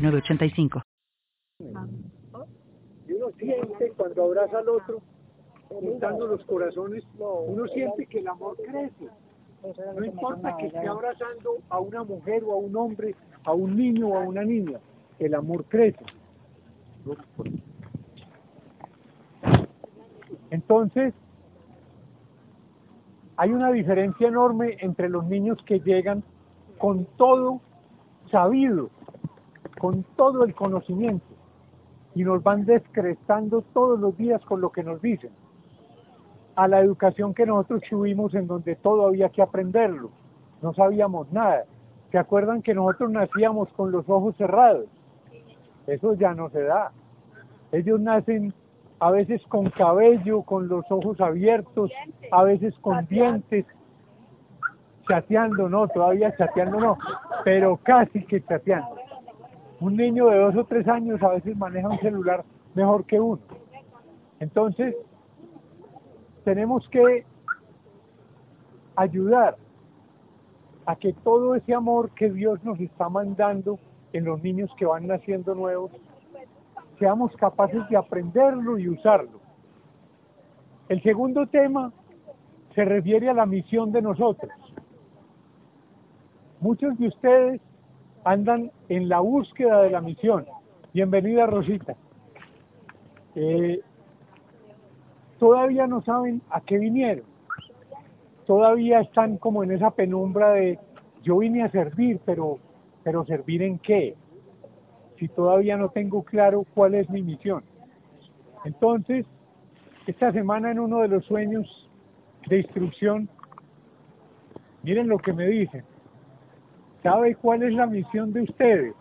985. Y uno siente cuando abraza al otro, juntando los corazones, uno siente que el amor crece. No importa que esté abrazando a una mujer o a un hombre, a un niño o a una niña, el amor crece. Entonces, hay una diferencia enorme entre los niños que llegan con todo sabido, con todo el conocimiento y nos van descrestando todos los días con lo que nos dicen. A la educación que nosotros tuvimos en donde todo había que aprenderlo, no sabíamos nada. ¿Se acuerdan que nosotros nacíamos con los ojos cerrados? Eso ya no se da. Ellos nacen a veces con cabello, con los ojos abiertos, a veces con dientes, chateando, no, todavía chateando no, pero casi que chateando. Un niño de dos o tres años a veces maneja un celular mejor que uno. Entonces, tenemos que ayudar a que todo ese amor que Dios nos está mandando en los niños que van naciendo nuevos, seamos capaces de aprenderlo y usarlo. El segundo tema se refiere a la misión de nosotros. Muchos de ustedes andan en la búsqueda de la misión. Bienvenida Rosita. Eh, todavía no saben a qué vinieron. Todavía están como en esa penumbra de yo vine a servir, pero, pero servir en qué? Si todavía no tengo claro cuál es mi misión. Entonces, esta semana en uno de los sueños de instrucción, miren lo que me dicen. ¿Sabe cuál es la misión de ustedes?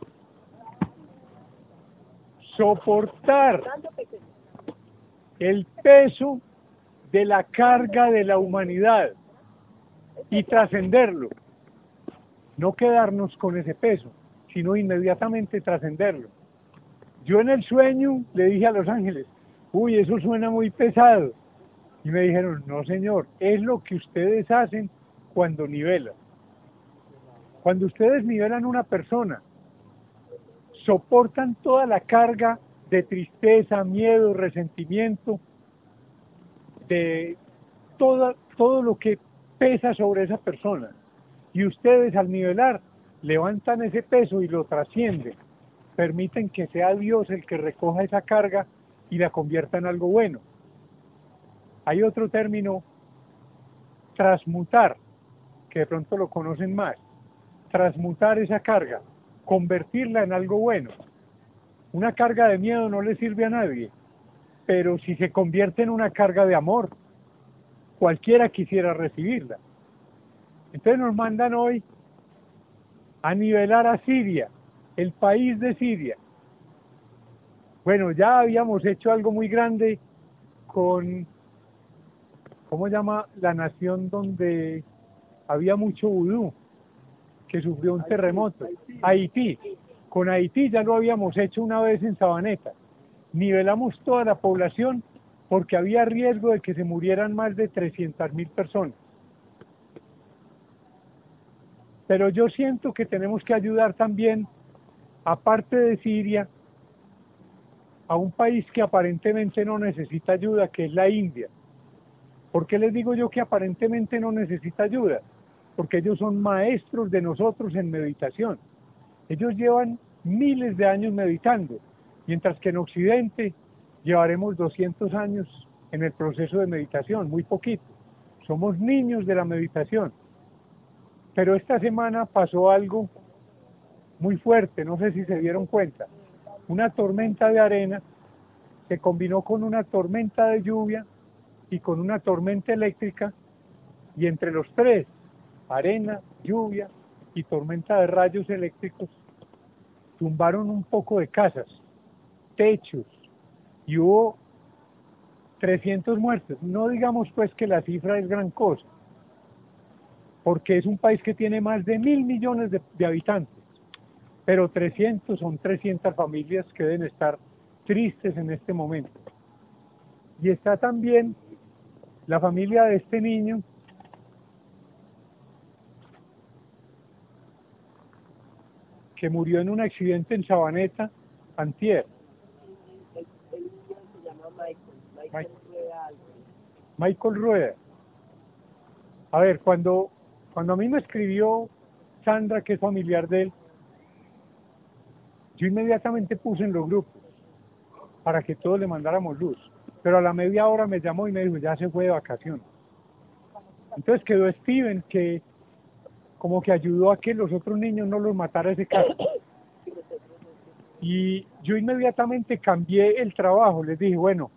Soportar el peso de la carga de la humanidad y trascenderlo. No quedarnos con ese peso, sino inmediatamente trascenderlo. Yo en el sueño le dije a los ángeles, uy, eso suena muy pesado. Y me dijeron, no señor, es lo que ustedes hacen cuando nivelan. Cuando ustedes nivelan una persona, soportan toda la carga de tristeza, miedo, resentimiento, de todo, todo lo que pesa sobre esa persona. Y ustedes al nivelar levantan ese peso y lo trascienden. Permiten que sea Dios el que recoja esa carga y la convierta en algo bueno. Hay otro término, transmutar, que de pronto lo conocen más transmutar esa carga, convertirla en algo bueno. Una carga de miedo no le sirve a nadie, pero si se convierte en una carga de amor, cualquiera quisiera recibirla. Entonces nos mandan hoy a nivelar a Siria, el país de Siria. Bueno, ya habíamos hecho algo muy grande con, ¿cómo llama? La nación donde había mucho vudú que sufrió un terremoto. Haití. Con Haití ya lo habíamos hecho una vez en Sabaneta. Nivelamos toda la población porque había riesgo de que se murieran más de 300 mil personas. Pero yo siento que tenemos que ayudar también, aparte de Siria, a un país que aparentemente no necesita ayuda, que es la India. ¿Por qué les digo yo que aparentemente no necesita ayuda? Porque ellos son maestros de nosotros en meditación. Ellos llevan miles de años meditando, mientras que en Occidente llevaremos 200 años en el proceso de meditación, muy poquito. Somos niños de la meditación. Pero esta semana pasó algo muy fuerte, no sé si se dieron cuenta. Una tormenta de arena se combinó con una tormenta de lluvia y con una tormenta eléctrica y entre los tres arena, lluvia y tormenta de rayos eléctricos, tumbaron un poco de casas, techos, y hubo 300 muertos. No digamos pues que la cifra es gran cosa, porque es un país que tiene más de mil millones de, de habitantes, pero 300 son 300 familias que deben estar tristes en este momento. Y está también la familia de este niño que murió en un accidente en Sabaneta, antier. Michael, Michael. Rueda. Michael Rueda. A ver, cuando, cuando a mí me escribió Sandra, que es familiar de él, yo inmediatamente puse en los grupos para que todos le mandáramos luz. Pero a la media hora me llamó y me dijo, ya se fue de vacaciones. Entonces quedó Steven, que como que ayudó a que los otros niños no los matara ese caso. Y yo inmediatamente cambié el trabajo, les dije, bueno,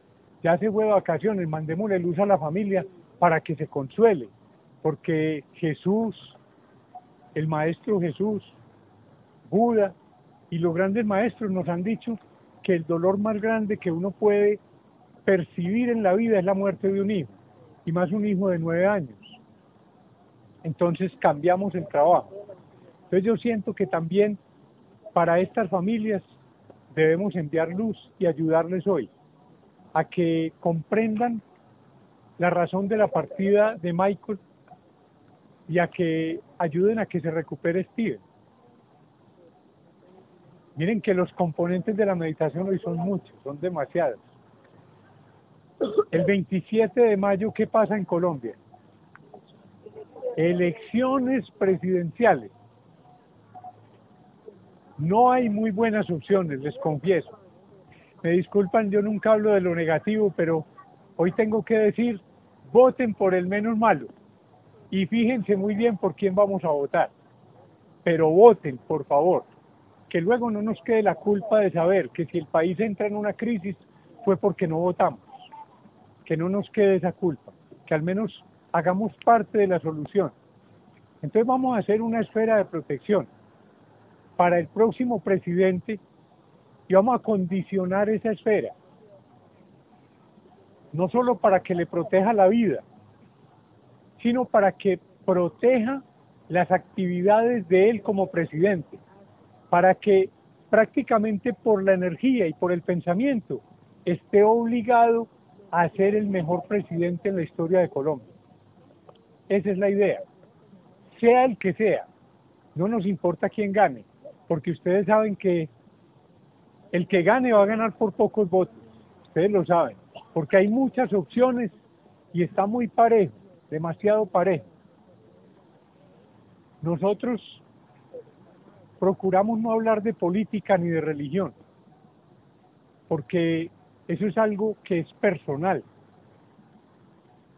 ya se fue de vacaciones, mandémosle luz a la familia para que se consuele, porque Jesús, el Maestro Jesús, Buda y los grandes maestros nos han dicho que el dolor más grande que uno puede percibir en la vida es la muerte de un hijo, y más un hijo de nueve años. Entonces cambiamos el trabajo. Entonces yo siento que también para estas familias debemos enviar luz y ayudarles hoy a que comprendan la razón de la partida de Michael y a que ayuden a que se recupere Steven. Miren que los componentes de la meditación hoy son muchos, son demasiados. El 27 de mayo, ¿qué pasa en Colombia? Elecciones presidenciales. No hay muy buenas opciones, les confieso. Me disculpan, yo nunca hablo de lo negativo, pero hoy tengo que decir, voten por el menos malo. Y fíjense muy bien por quién vamos a votar. Pero voten, por favor. Que luego no nos quede la culpa de saber que si el país entra en una crisis fue porque no votamos. Que no nos quede esa culpa. Que al menos hagamos parte de la solución. Entonces vamos a hacer una esfera de protección para el próximo presidente y vamos a condicionar esa esfera. No solo para que le proteja la vida, sino para que proteja las actividades de él como presidente, para que prácticamente por la energía y por el pensamiento esté obligado a ser el mejor presidente en la historia de Colombia. Esa es la idea. Sea el que sea, no nos importa quién gane, porque ustedes saben que el que gane va a ganar por pocos votos. Ustedes lo saben, porque hay muchas opciones y está muy parejo, demasiado parejo. Nosotros procuramos no hablar de política ni de religión, porque eso es algo que es personal.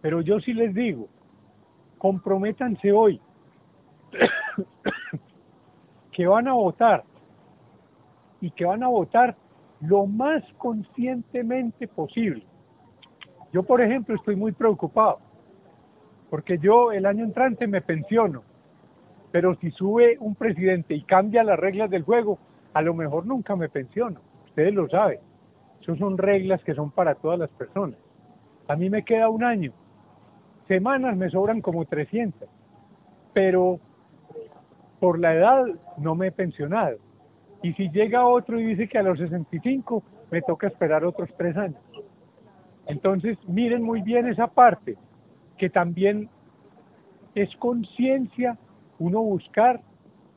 Pero yo sí les digo, comprométanse hoy que van a votar y que van a votar lo más conscientemente posible. Yo, por ejemplo, estoy muy preocupado, porque yo el año entrante me pensiono, pero si sube un presidente y cambia las reglas del juego, a lo mejor nunca me pensiono. Ustedes lo saben. Esas son reglas que son para todas las personas. A mí me queda un año. Semanas me sobran como 300, pero por la edad no me he pensionado. Y si llega otro y dice que a los 65 me toca esperar otros tres años. Entonces, miren muy bien esa parte, que también es conciencia uno buscar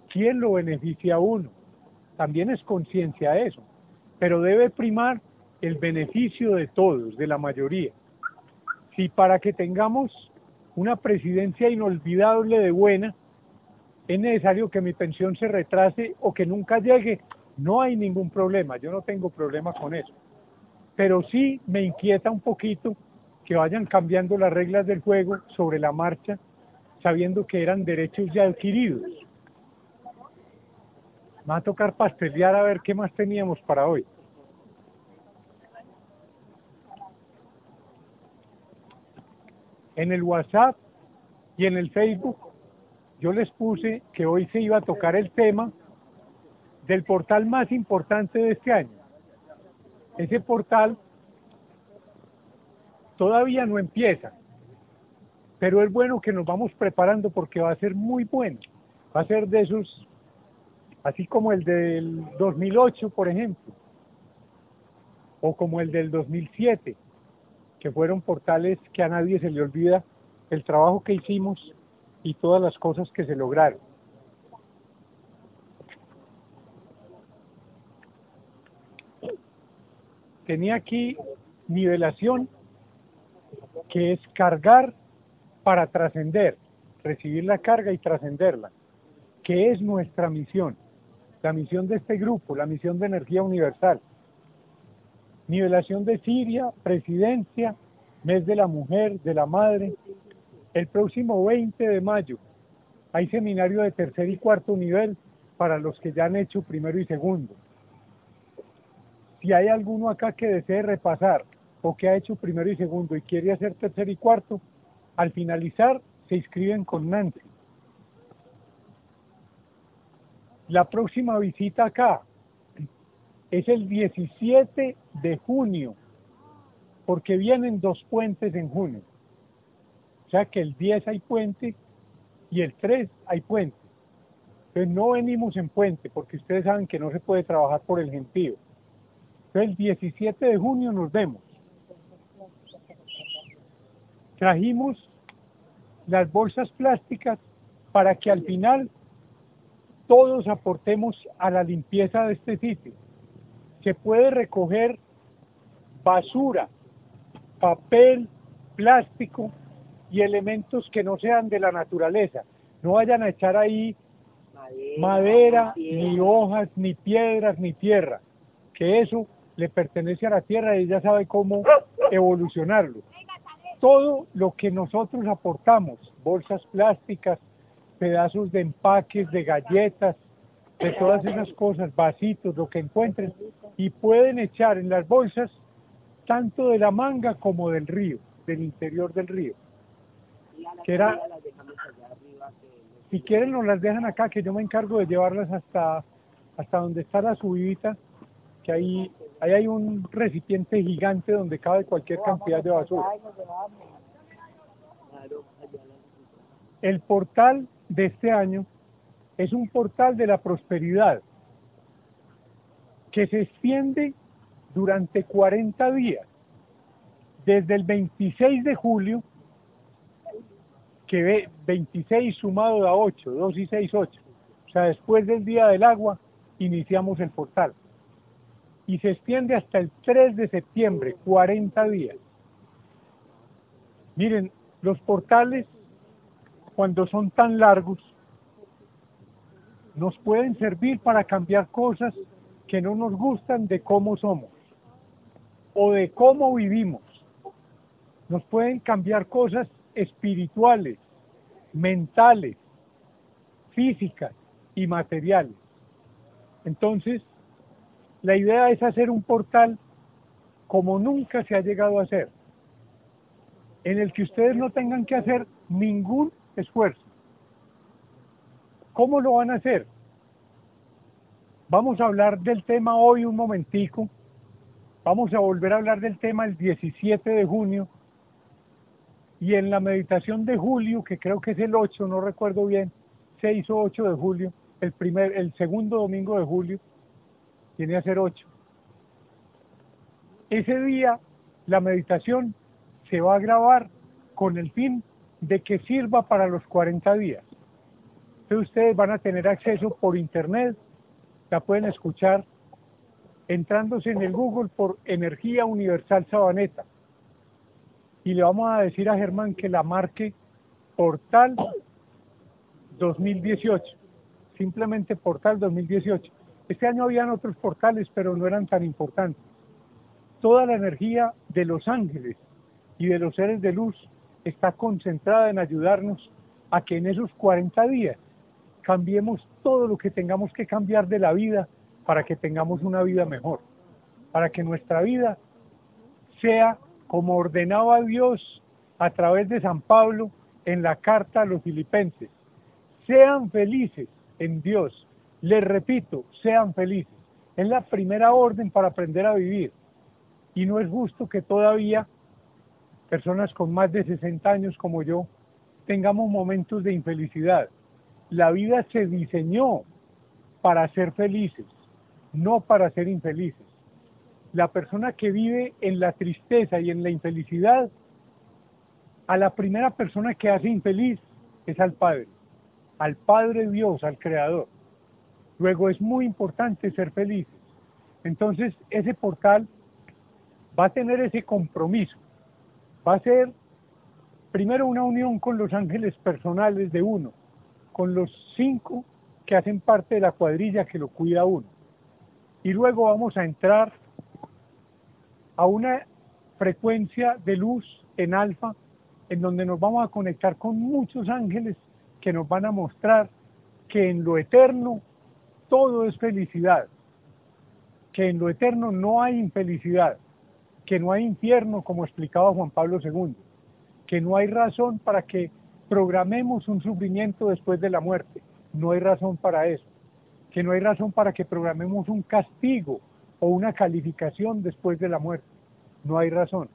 quién lo beneficia a uno. También es conciencia eso, pero debe primar el beneficio de todos, de la mayoría. Si para que tengamos una presidencia inolvidable de buena, es necesario que mi pensión se retrase o que nunca llegue, no hay ningún problema, yo no tengo problema con eso. Pero sí me inquieta un poquito que vayan cambiando las reglas del juego sobre la marcha, sabiendo que eran derechos ya adquiridos. Va a tocar pastelear a ver qué más teníamos para hoy. En el WhatsApp y en el Facebook yo les puse que hoy se iba a tocar el tema del portal más importante de este año. Ese portal todavía no empieza, pero es bueno que nos vamos preparando porque va a ser muy bueno. Va a ser de esos, así como el del 2008, por ejemplo, o como el del 2007, que fueron portales que a nadie se le olvida el trabajo que hicimos y todas las cosas que se lograron. Tenía aquí nivelación, que es cargar para trascender, recibir la carga y trascenderla, que es nuestra misión, la misión de este grupo, la misión de energía universal. Nivelación de Siria, presidencia, mes de la mujer, de la madre. El próximo 20 de mayo hay seminario de tercer y cuarto nivel para los que ya han hecho primero y segundo. Si hay alguno acá que desee repasar o que ha hecho primero y segundo y quiere hacer tercer y cuarto, al finalizar, se inscriben con Nancy. La próxima visita acá es el 17 de junio, porque vienen dos puentes en junio. O sea que el 10 hay puente y el 3 hay puente. Entonces no venimos en puente, porque ustedes saben que no se puede trabajar por el gentío. Entonces el 17 de junio nos vemos. Trajimos las bolsas plásticas para que al final todos aportemos a la limpieza de este sitio. Se puede recoger basura, papel, plástico y elementos que no sean de la naturaleza. No vayan a echar ahí madera, ni hojas, ni piedras, ni tierra, que eso le pertenece a la tierra y ella sabe cómo evolucionarlo todo lo que nosotros aportamos, bolsas plásticas, pedazos de empaques, de galletas, de todas esas cosas, vasitos, lo que encuentren, y pueden echar en las bolsas tanto de la manga como del río, del interior del río. si quieren nos las dejan acá, que yo me encargo de llevarlas hasta, hasta donde está la subidita, que ahí Ahí hay un recipiente gigante donde cabe cualquier cantidad de basura. El portal de este año es un portal de la prosperidad que se extiende durante 40 días, desde el 26 de julio, que ve 26 sumado a 8, 2 y 6, 8. O sea, después del día del agua, iniciamos el portal y se extiende hasta el 3 de septiembre, 40 días. Miren, los portales, cuando son tan largos, nos pueden servir para cambiar cosas que no nos gustan de cómo somos o de cómo vivimos. Nos pueden cambiar cosas espirituales, mentales, físicas y materiales. Entonces, la idea es hacer un portal como nunca se ha llegado a hacer, en el que ustedes no tengan que hacer ningún esfuerzo. ¿Cómo lo van a hacer? Vamos a hablar del tema hoy un momentico. Vamos a volver a hablar del tema el 17 de junio. Y en la meditación de julio, que creo que es el 8, no recuerdo bien, 6 o 8 de julio, el, primer, el segundo domingo de julio, tiene a ser ocho. Ese día la meditación se va a grabar con el fin de que sirva para los 40 días. Entonces ustedes van a tener acceso por internet, la pueden escuchar entrándose en el Google por Energía Universal Sabaneta. Y le vamos a decir a Germán que la marque Portal 2018, simplemente Portal 2018. Este año habían otros portales, pero no eran tan importantes. Toda la energía de los ángeles y de los seres de luz está concentrada en ayudarnos a que en esos 40 días cambiemos todo lo que tengamos que cambiar de la vida para que tengamos una vida mejor, para que nuestra vida sea como ordenaba Dios a través de San Pablo en la carta a los filipenses. Sean felices en Dios Les repito, sean felices. Es la primera orden para aprender a vivir. Y no es justo que todavía personas con más de 60 años como yo tengamos momentos de infelicidad. La vida se diseñó para ser felices, no para ser infelices. La persona que vive en la tristeza y en la infelicidad, a la primera persona que hace infeliz es al Padre, al Padre Dios, al Creador. Luego es muy importante ser felices. Entonces ese portal va a tener ese compromiso. Va a ser primero una unión con los ángeles personales de uno, con los cinco que hacen parte de la cuadrilla que lo cuida uno. Y luego vamos a entrar a una frecuencia de luz en alfa, en donde nos vamos a conectar con muchos ángeles que nos van a mostrar que en lo eterno todo es felicidad, que en lo eterno no hay infelicidad, que no hay infierno, como explicaba Juan Pablo II, que no hay razón para que programemos un sufrimiento después de la muerte, no hay razón para eso, que no hay razón para que programemos un castigo o una calificación después de la muerte, no hay razón.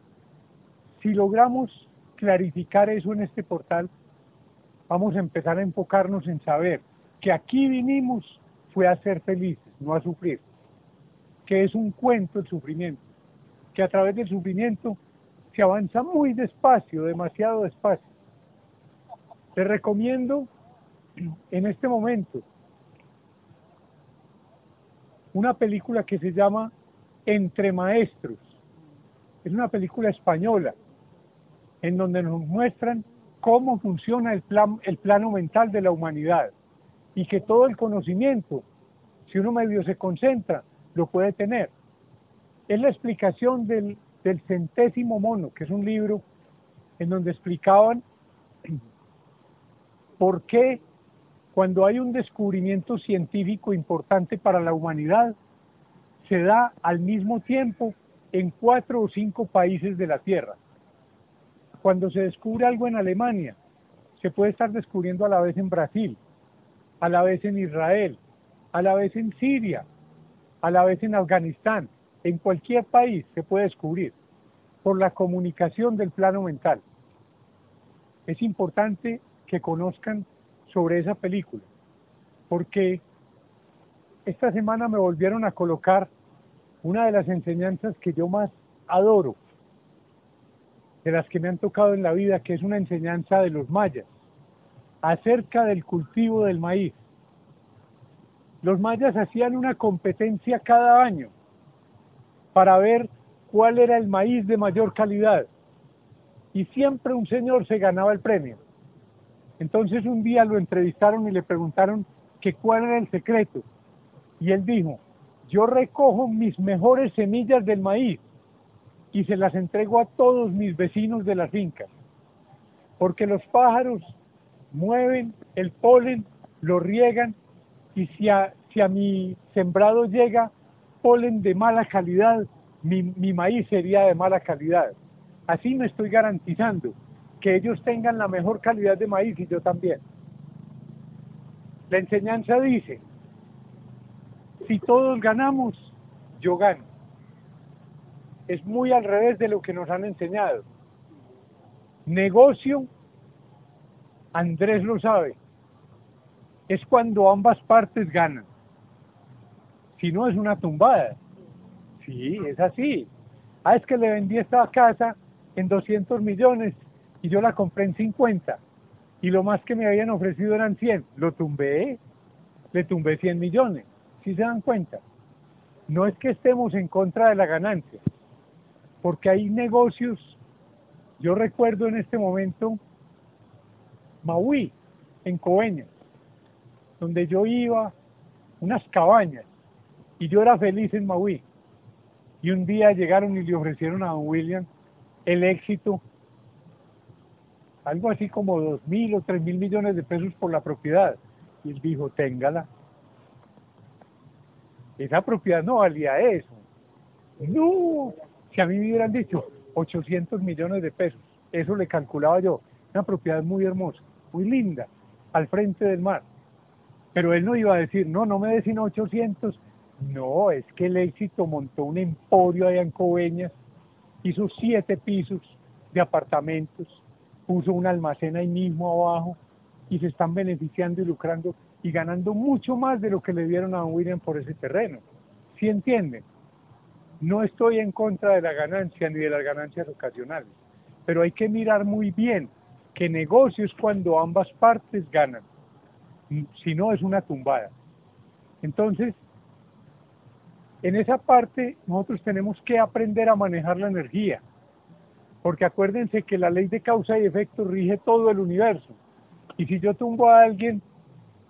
Si logramos clarificar eso en este portal, vamos a empezar a enfocarnos en saber que aquí vinimos fue a ser felices, no a sufrir, que es un cuento el sufrimiento, que a través del sufrimiento se avanza muy despacio, demasiado despacio. Te recomiendo en este momento una película que se llama Entre Maestros. Es una película española en donde nos muestran cómo funciona el, plan, el plano mental de la humanidad y que todo el conocimiento, si uno medio se concentra, lo puede tener. Es la explicación del, del centésimo mono, que es un libro en donde explicaban por qué cuando hay un descubrimiento científico importante para la humanidad, se da al mismo tiempo en cuatro o cinco países de la Tierra. Cuando se descubre algo en Alemania, se puede estar descubriendo a la vez en Brasil, a la vez en Israel, a la vez en Siria, a la vez en Afganistán, en cualquier país se puede descubrir por la comunicación del plano mental. Es importante que conozcan sobre esa película, porque esta semana me volvieron a colocar una de las enseñanzas que yo más adoro, de las que me han tocado en la vida, que es una enseñanza de los mayas, acerca del cultivo del maíz. Los mayas hacían una competencia cada año para ver cuál era el maíz de mayor calidad. Y siempre un señor se ganaba el premio. Entonces un día lo entrevistaron y le preguntaron que cuál era el secreto. Y él dijo, yo recojo mis mejores semillas del maíz y se las entrego a todos mis vecinos de las fincas. Porque los pájaros mueven el polen, lo riegan y si a, mi sembrado llega polen de mala calidad, mi, mi maíz sería de mala calidad. Así me estoy garantizando que ellos tengan la mejor calidad de maíz y yo también. La enseñanza dice, si todos ganamos, yo gano. Es muy al revés de lo que nos han enseñado. Negocio, Andrés lo sabe, es cuando ambas partes ganan. Si no es una tumbada. Sí, es así. Ah, es que le vendí esta casa en 200 millones y yo la compré en 50 y lo más que me habían ofrecido eran 100. Lo tumbé, le tumbé 100 millones. ¿Sí se dan cuenta? No es que estemos en contra de la ganancia, porque hay negocios, yo recuerdo en este momento Maui, en Coveñas, donde yo iba, unas cabañas, y yo era feliz en Maui. Y un día llegaron y le ofrecieron a don William el éxito, algo así como dos mil o tres mil millones de pesos por la propiedad. Y él dijo, téngala. Esa propiedad no valía eso. No, si a mí me hubieran dicho 800 millones de pesos, eso le calculaba yo. Una propiedad muy hermosa, muy linda, al frente del mar. Pero él no iba a decir, no, no me sino 800. No, es que el éxito montó un emporio allá en Coveñas, hizo siete pisos de apartamentos, puso un almacén ahí mismo abajo y se están beneficiando y lucrando y ganando mucho más de lo que le dieron a William por ese terreno. ¿Sí entienden? No estoy en contra de la ganancia ni de las ganancias ocasionales, pero hay que mirar muy bien que negocio es cuando ambas partes ganan, si no es una tumbada. Entonces, en esa parte nosotros tenemos que aprender a manejar la energía, porque acuérdense que la ley de causa y efecto rige todo el universo. Y si yo tumbo a alguien,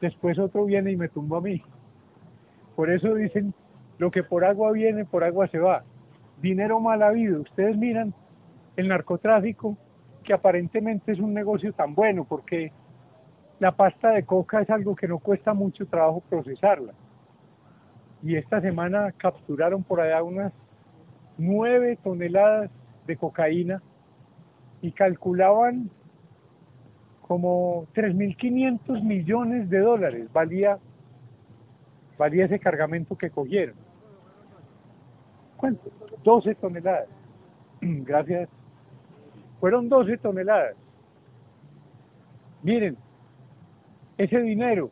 después otro viene y me tumba a mí. Por eso dicen, lo que por agua viene, por agua se va. Dinero mal habido. Ustedes miran el narcotráfico, que aparentemente es un negocio tan bueno, porque la pasta de coca es algo que no cuesta mucho trabajo procesarla. Y esta semana capturaron por allá unas nueve toneladas de cocaína y calculaban como 3.500 millones de dólares valía, valía ese cargamento que cogieron. ¿Cuánto? 12 toneladas. Gracias. Fueron 12 toneladas. Miren, ese dinero,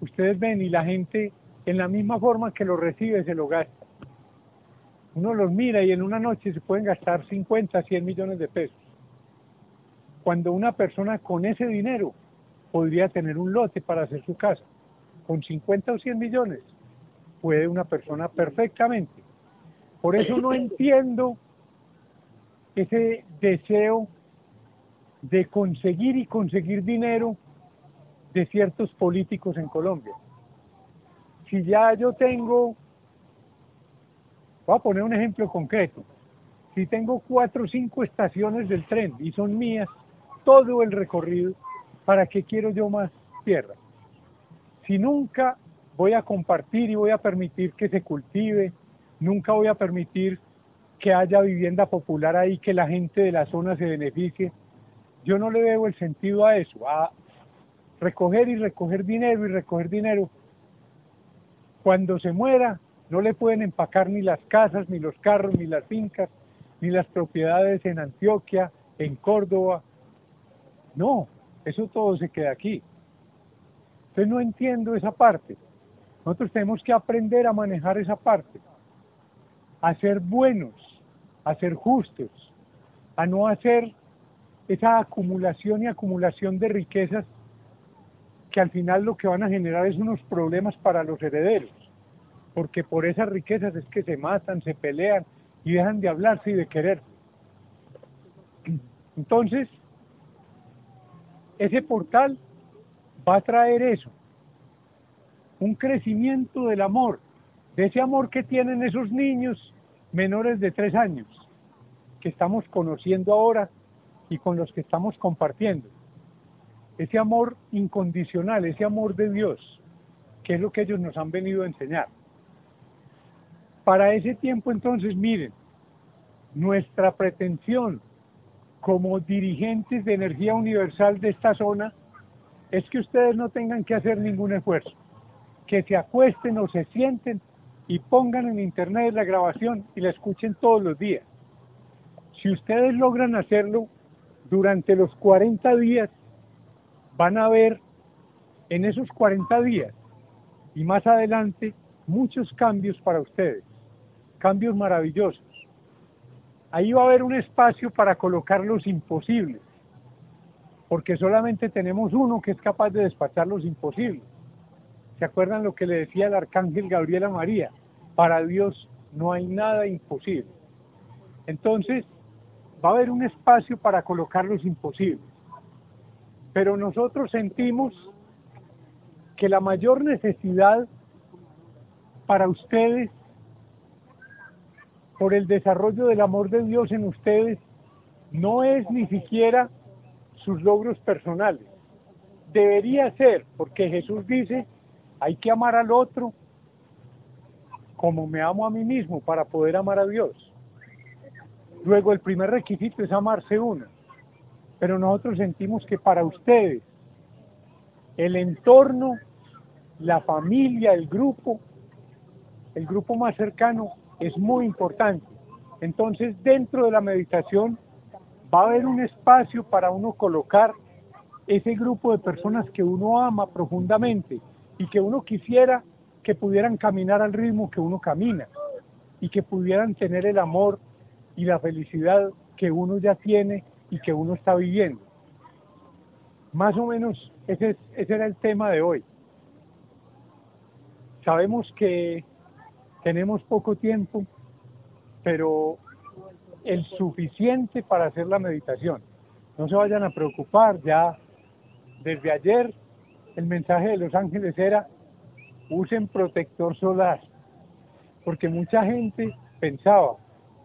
ustedes ven y la gente en la misma forma que lo recibe se lo gasta. Uno los mira y en una noche se pueden gastar 50, 100 millones de pesos cuando una persona con ese dinero podría tener un lote para hacer su casa. Con 50 o 100 millones puede una persona perfectamente. Por eso no entiendo ese deseo de conseguir y conseguir dinero de ciertos políticos en Colombia. Si ya yo tengo, voy a poner un ejemplo concreto, si tengo cuatro o cinco estaciones del tren y son mías, todo el recorrido, ¿para qué quiero yo más tierra? Si nunca voy a compartir y voy a permitir que se cultive, nunca voy a permitir que haya vivienda popular ahí, que la gente de la zona se beneficie, yo no le veo el sentido a eso, a recoger y recoger dinero y recoger dinero. Cuando se muera, no le pueden empacar ni las casas, ni los carros, ni las fincas, ni las propiedades en Antioquia, en Córdoba, no, eso todo se queda aquí. Entonces no entiendo esa parte. Nosotros tenemos que aprender a manejar esa parte, a ser buenos, a ser justos, a no hacer esa acumulación y acumulación de riquezas que al final lo que van a generar es unos problemas para los herederos, porque por esas riquezas es que se matan, se pelean y dejan de hablarse y de querer. Entonces, ese portal va a traer eso, un crecimiento del amor, de ese amor que tienen esos niños menores de tres años, que estamos conociendo ahora y con los que estamos compartiendo. Ese amor incondicional, ese amor de Dios, que es lo que ellos nos han venido a enseñar. Para ese tiempo entonces, miren, nuestra pretensión como dirigentes de energía universal de esta zona es que ustedes no tengan que hacer ningún esfuerzo, que se acuesten o se sienten y pongan en internet la grabación y la escuchen todos los días. Si ustedes logran hacerlo durante los 40 días, van a ver en esos 40 días y más adelante muchos cambios para ustedes, cambios maravillosos ahí va a haber un espacio para colocar los imposibles, porque solamente tenemos uno que es capaz de despachar los imposibles. ¿Se acuerdan lo que le decía el arcángel Gabriel a María? Para Dios no hay nada imposible. Entonces, va a haber un espacio para colocar los imposibles. Pero nosotros sentimos que la mayor necesidad para ustedes por el desarrollo del amor de Dios en ustedes no es ni siquiera sus logros personales. Debería ser, porque Jesús dice, hay que amar al otro como me amo a mí mismo para poder amar a Dios. Luego el primer requisito es amarse uno. Pero nosotros sentimos que para ustedes el entorno la familia, el grupo, el grupo más cercano es muy importante. Entonces, dentro de la meditación va a haber un espacio para uno colocar ese grupo de personas que uno ama profundamente y que uno quisiera que pudieran caminar al ritmo que uno camina y que pudieran tener el amor y la felicidad que uno ya tiene y que uno está viviendo. Más o menos ese, ese era el tema de hoy. Sabemos que tenemos poco tiempo, pero el suficiente para hacer la meditación. No se vayan a preocupar, ya desde ayer el mensaje de los ángeles era usen protector solar, porque mucha gente pensaba,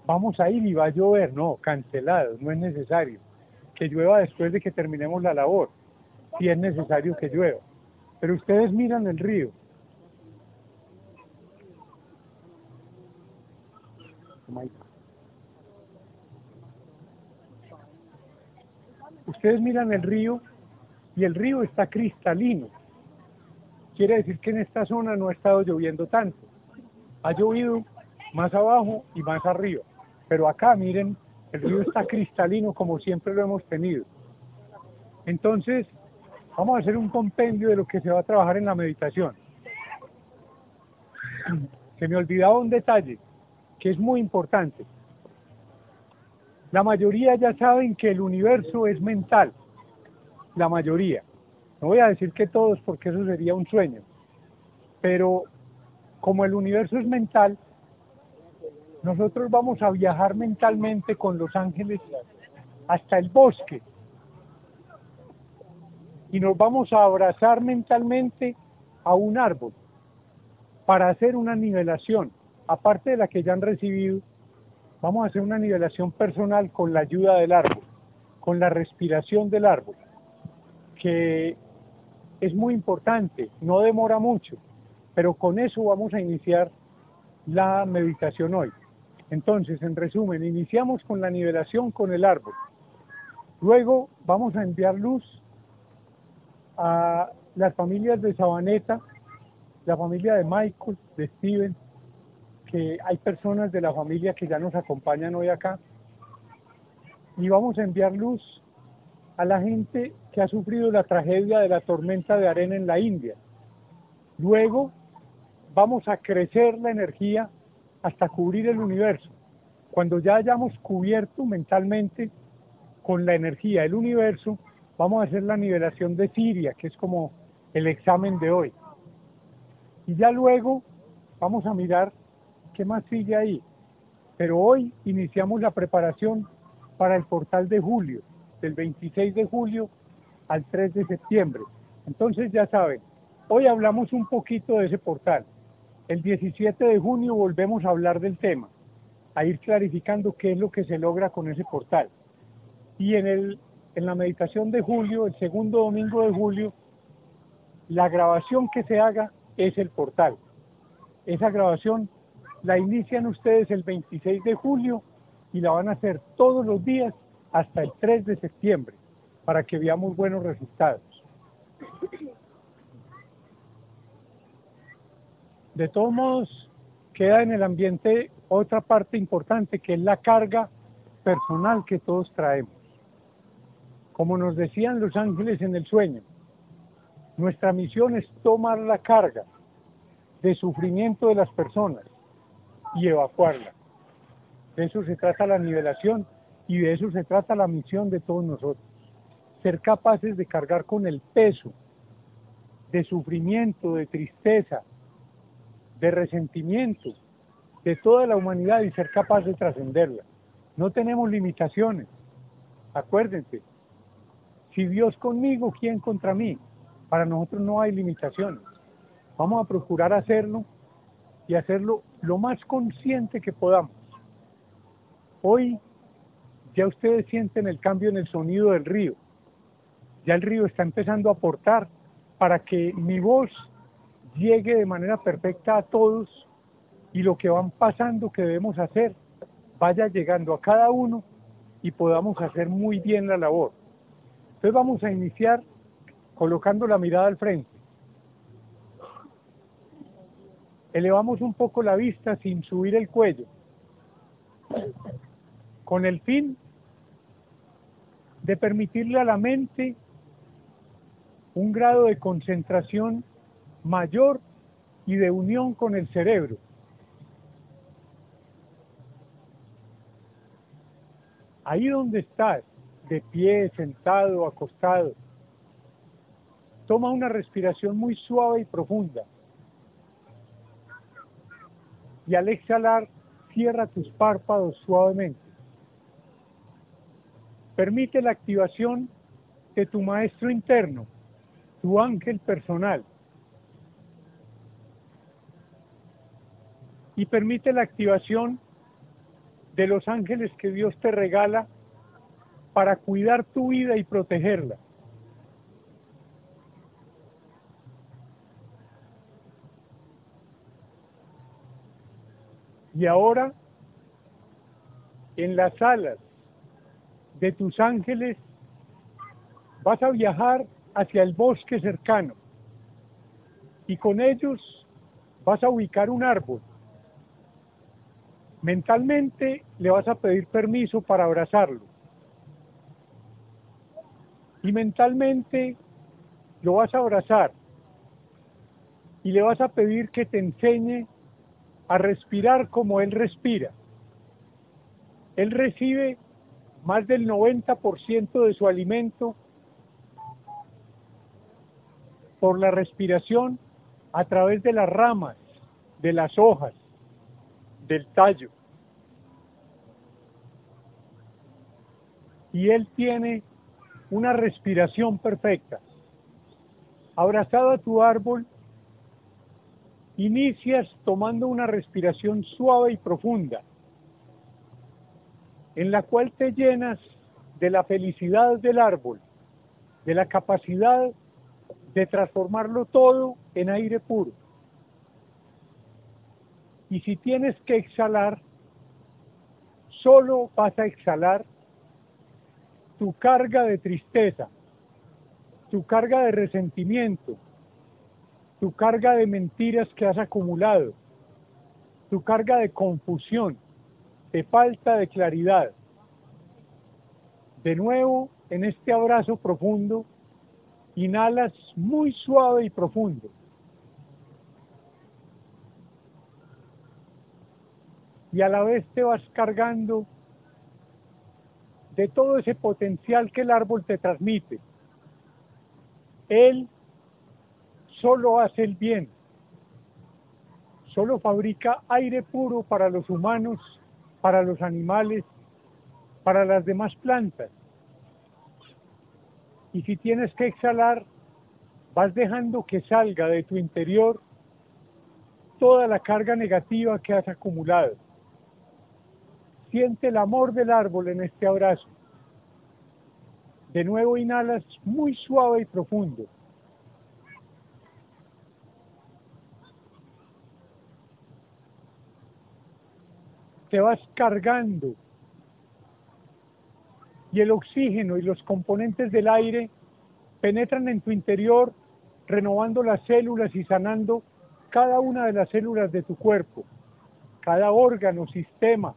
vamos a ir y va a llover, no, cancelado, no es necesario, que llueva después de que terminemos la labor, si es necesario que llueva. Pero ustedes miran el río. Ustedes miran el río y el río está cristalino. Quiere decir que en esta zona no ha estado lloviendo tanto. Ha llovido más abajo y más arriba. Pero acá, miren, el río está cristalino como siempre lo hemos tenido. Entonces, vamos a hacer un compendio de lo que se va a trabajar en la meditación. Se me olvidaba un detalle que es muy importante. La mayoría ya saben que el universo es mental. La mayoría. No voy a decir que todos porque eso sería un sueño. Pero como el universo es mental, nosotros vamos a viajar mentalmente con los ángeles hasta el bosque y nos vamos a abrazar mentalmente a un árbol para hacer una nivelación, aparte de la que ya han recibido, vamos a hacer una nivelación personal con la ayuda del árbol, con la respiración del árbol, que es muy importante, no demora mucho, pero con eso vamos a iniciar la meditación hoy. Entonces, en resumen, iniciamos con la nivelación con el árbol. Luego vamos a enviar luz a las familias de Sabaneta, la familia de Michael, de Steven, que hay personas de la familia que ya nos acompañan hoy acá. Y vamos a enviar luz a la gente que ha sufrido la tragedia de la tormenta de arena en la India. Luego vamos a crecer la energía hasta cubrir el universo. Cuando ya hayamos cubierto mentalmente con la energía el universo, vamos a hacer la nivelación de Siria, que es como el examen de hoy. Y ya luego vamos a mirar qué más sigue ahí. Pero hoy iniciamos la preparación para el portal de julio, del 26 de julio al 3 de septiembre. Entonces ya saben, hoy hablamos un poquito de ese portal. El 17 de junio volvemos a hablar del tema, a ir clarificando qué es lo que se logra con ese portal. Y en, el, en la meditación de julio, el segundo domingo de julio, la grabación que se haga es el portal. Esa grabación la inician ustedes el 26 de julio y la van a hacer todos los días hasta el 3 de septiembre para que veamos buenos resultados. De todos modos, queda en el ambiente otra parte importante que es la carga personal que todos traemos. Como nos decían los ángeles en el sueño, nuestra misión es tomar la carga de sufrimiento de las personas y evacuarla. De eso se trata la nivelación y de eso se trata la misión de todos nosotros. Ser capaces de cargar con el peso de sufrimiento, de tristeza, de resentimiento de toda la humanidad y ser capaz de trascenderla. No tenemos limitaciones. Acuérdense, si Dios conmigo, ¿quién contra mí? Para nosotros no hay limitaciones. Vamos a procurar hacerlo y hacerlo lo más consciente que podamos. Hoy ya ustedes sienten el cambio en el sonido del río. Ya el río está empezando a aportar para que mi voz llegue de manera perfecta a todos y lo que van pasando que debemos hacer vaya llegando a cada uno y podamos hacer muy bien la labor. Entonces vamos a iniciar colocando la mirada al frente. Elevamos un poco la vista sin subir el cuello, con el fin de permitirle a la mente un grado de concentración mayor y de unión con el cerebro. Ahí donde estás, de pie, sentado, acostado, toma una respiración muy suave y profunda. Y al exhalar, cierra tus párpados suavemente. Permite la activación de tu maestro interno, tu ángel personal. Y permite la activación de los ángeles que Dios te regala para cuidar tu vida y protegerla. Y ahora, en las alas de tus ángeles, vas a viajar hacia el bosque cercano y con ellos vas a ubicar un árbol. Mentalmente le vas a pedir permiso para abrazarlo. Y mentalmente lo vas a abrazar y le vas a pedir que te enseñe a respirar como Él respira. Él recibe más del 90% de su alimento por la respiración a través de las ramas, de las hojas, del tallo. Y Él tiene una respiración perfecta. Abrazado a tu árbol, Inicias tomando una respiración suave y profunda, en la cual te llenas de la felicidad del árbol, de la capacidad de transformarlo todo en aire puro. Y si tienes que exhalar, solo vas a exhalar tu carga de tristeza, tu carga de resentimiento, tu carga de mentiras que has acumulado, tu carga de confusión, de falta de claridad. De nuevo, en este abrazo profundo, inhalas muy suave y profundo. Y a la vez te vas cargando de todo ese potencial que el árbol te transmite. Él solo hace el bien, solo fabrica aire puro para los humanos, para los animales, para las demás plantas. Y si tienes que exhalar, vas dejando que salga de tu interior toda la carga negativa que has acumulado. Siente el amor del árbol en este abrazo. De nuevo inhalas muy suave y profundo. Te vas cargando y el oxígeno y los componentes del aire penetran en tu interior, renovando las células y sanando cada una de las células de tu cuerpo, cada órgano, sistema,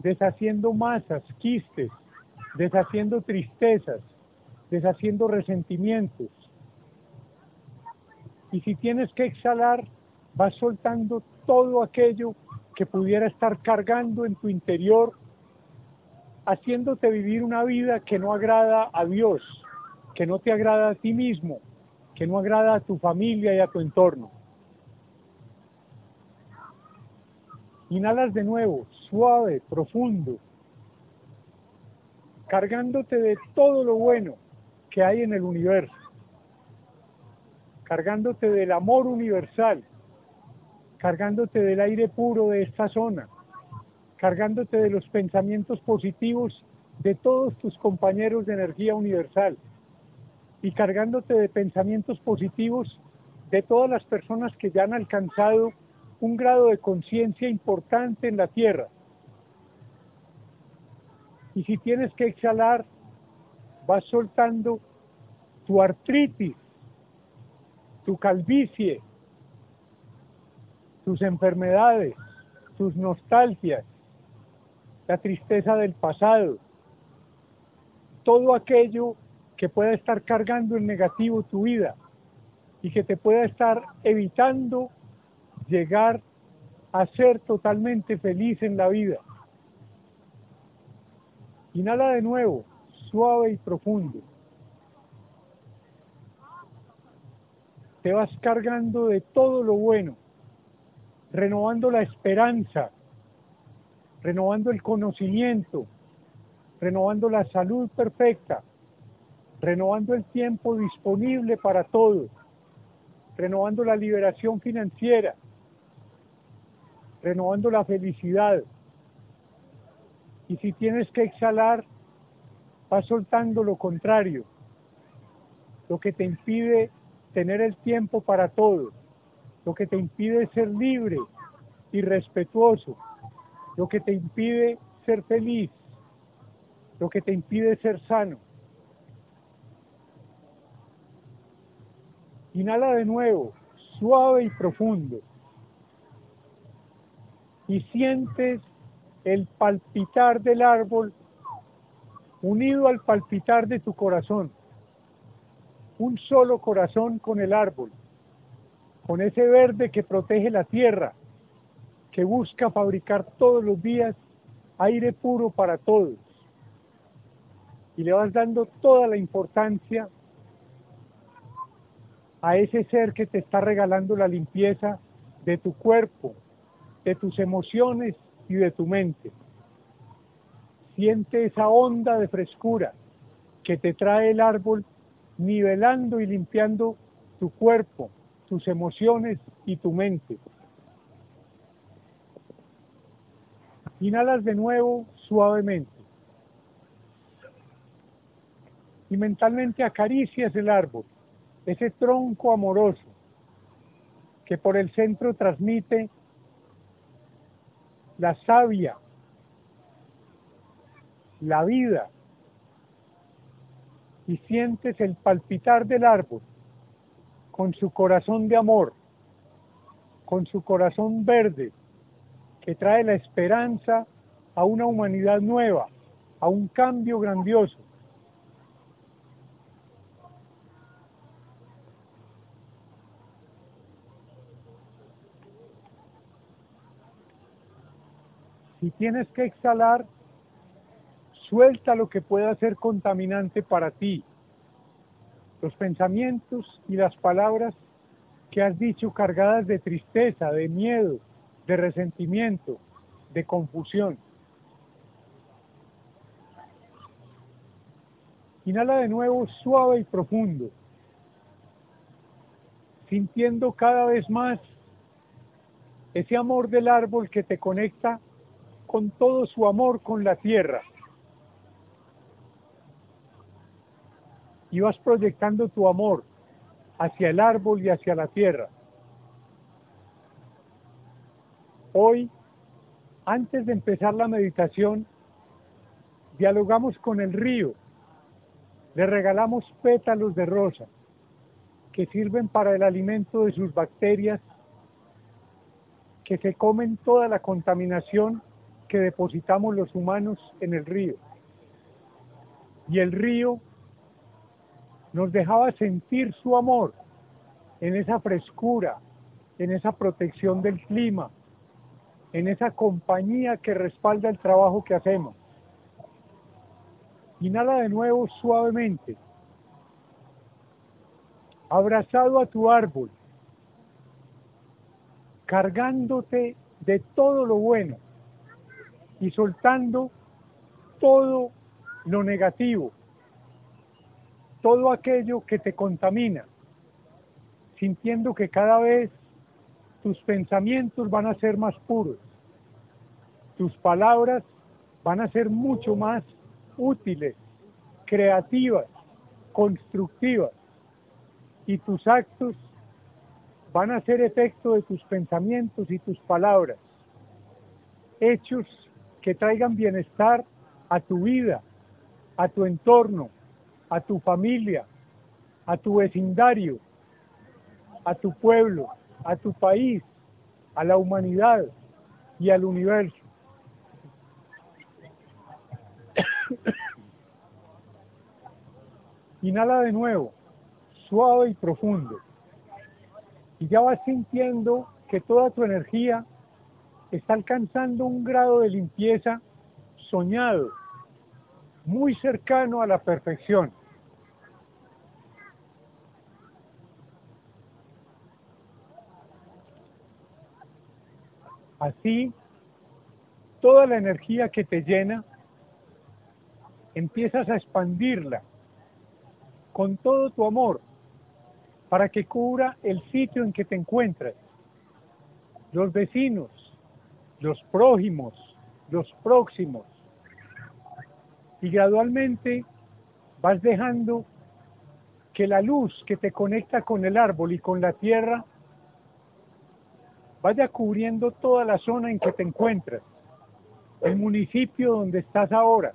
deshaciendo masas, quistes, deshaciendo tristezas, deshaciendo resentimientos. Y si tienes que exhalar, vas soltando todo aquello que pudiera estar cargando en tu interior, haciéndote vivir una vida que no agrada a Dios, que no te agrada a ti mismo, que no agrada a tu familia y a tu entorno. Inhalas de nuevo, suave, profundo, cargándote de todo lo bueno que hay en el universo, cargándote del amor universal, cargándote del aire puro de esta zona, cargándote de los pensamientos positivos de todos tus compañeros de energía universal y cargándote de pensamientos positivos de todas las personas que ya han alcanzado un grado de conciencia importante en la Tierra. Y si tienes que exhalar, vas soltando tu artritis, tu calvicie, tus enfermedades, tus nostalgias, la tristeza del pasado, todo aquello que pueda estar cargando en negativo tu vida y que te pueda estar evitando llegar a ser totalmente feliz en la vida. Inhala de nuevo, suave y profundo. Te vas cargando de todo lo bueno, renovando la esperanza, renovando el conocimiento, renovando la salud perfecta, renovando el tiempo disponible para todos, renovando la liberación financiera, renovando la felicidad. Y si tienes que exhalar, vas soltando lo contrario, lo que te impide tener el tiempo para todo, lo que te impide ser libre y respetuoso, lo que te impide ser feliz, lo que te impide ser sano. Inhala de nuevo, suave y profundo. Y sientes el palpitar del árbol unido al palpitar de tu corazón. Un solo corazón con el árbol, con ese verde que protege la tierra, que busca fabricar todos los días aire puro para todos. Y le vas dando toda la importancia a ese ser que te está regalando la limpieza de tu cuerpo, de tus emociones y de tu mente. Siente esa onda de frescura que te trae el árbol nivelando y limpiando tu cuerpo, tus emociones y tu mente. Inhalas de nuevo suavemente. Y mentalmente acaricias el árbol, ese tronco amoroso que por el centro transmite la savia, la vida, y sientes el palpitar del árbol con su corazón de amor, con su corazón verde, que trae la esperanza a una humanidad nueva, a un cambio grandioso. Si tienes que exhalar, suelta lo que pueda ser contaminante para ti. Los pensamientos y las palabras que has dicho cargadas de tristeza, de miedo, de resentimiento, de confusión. Inhala de nuevo suave y profundo, sintiendo cada vez más ese amor del árbol que te conecta con todo su amor con la tierra. Y vas proyectando tu amor hacia el árbol y hacia la tierra. Hoy, antes de empezar la meditación, dialogamos con el río, le regalamos pétalos de rosa que sirven para el alimento de sus bacterias, que se comen toda la contaminación que depositamos los humanos en el río. Y el río nos dejaba sentir su amor en esa frescura, en esa protección del clima, en esa compañía que respalda el trabajo que hacemos. Inhala de nuevo suavemente, abrazado a tu árbol, cargándote de todo lo bueno y soltando todo lo negativo, todo aquello que te contamina, sintiendo que cada vez tus pensamientos van a ser más puros, tus palabras van a ser mucho más útiles, creativas, constructivas, y tus actos van a ser efecto de tus pensamientos y tus palabras, hechos que traigan bienestar a tu vida, a tu entorno, a tu familia, a tu vecindario, a tu pueblo, a tu país, a la humanidad y al universo. Inhala de nuevo, suave y profundo. Y ya vas sintiendo que toda tu energía está alcanzando un grado de limpieza soñado, muy cercano a la perfección. Así, toda la energía que te llena, empiezas a expandirla con todo tu amor para que cubra el sitio en que te encuentras, los vecinos, los prójimos, los próximos. Y gradualmente vas dejando que la luz que te conecta con el árbol y con la tierra vaya cubriendo toda la zona en que te encuentras, el municipio donde estás ahora,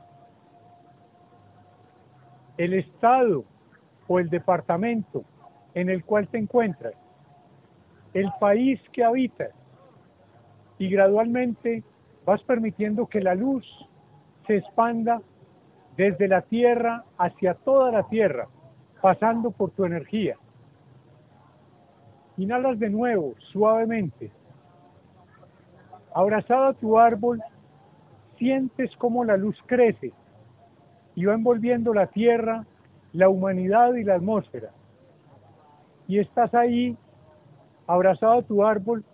el estado o el departamento en el cual te encuentras, el país que habitas, y gradualmente vas permitiendo que la luz se expanda desde la tierra hacia toda la tierra, pasando por tu energía. Inhalas de nuevo, suavemente. Abrazado a tu árbol, sientes cómo la luz crece y va envolviendo la tierra, la humanidad y la atmósfera. Y estás ahí, abrazado a tu árbol,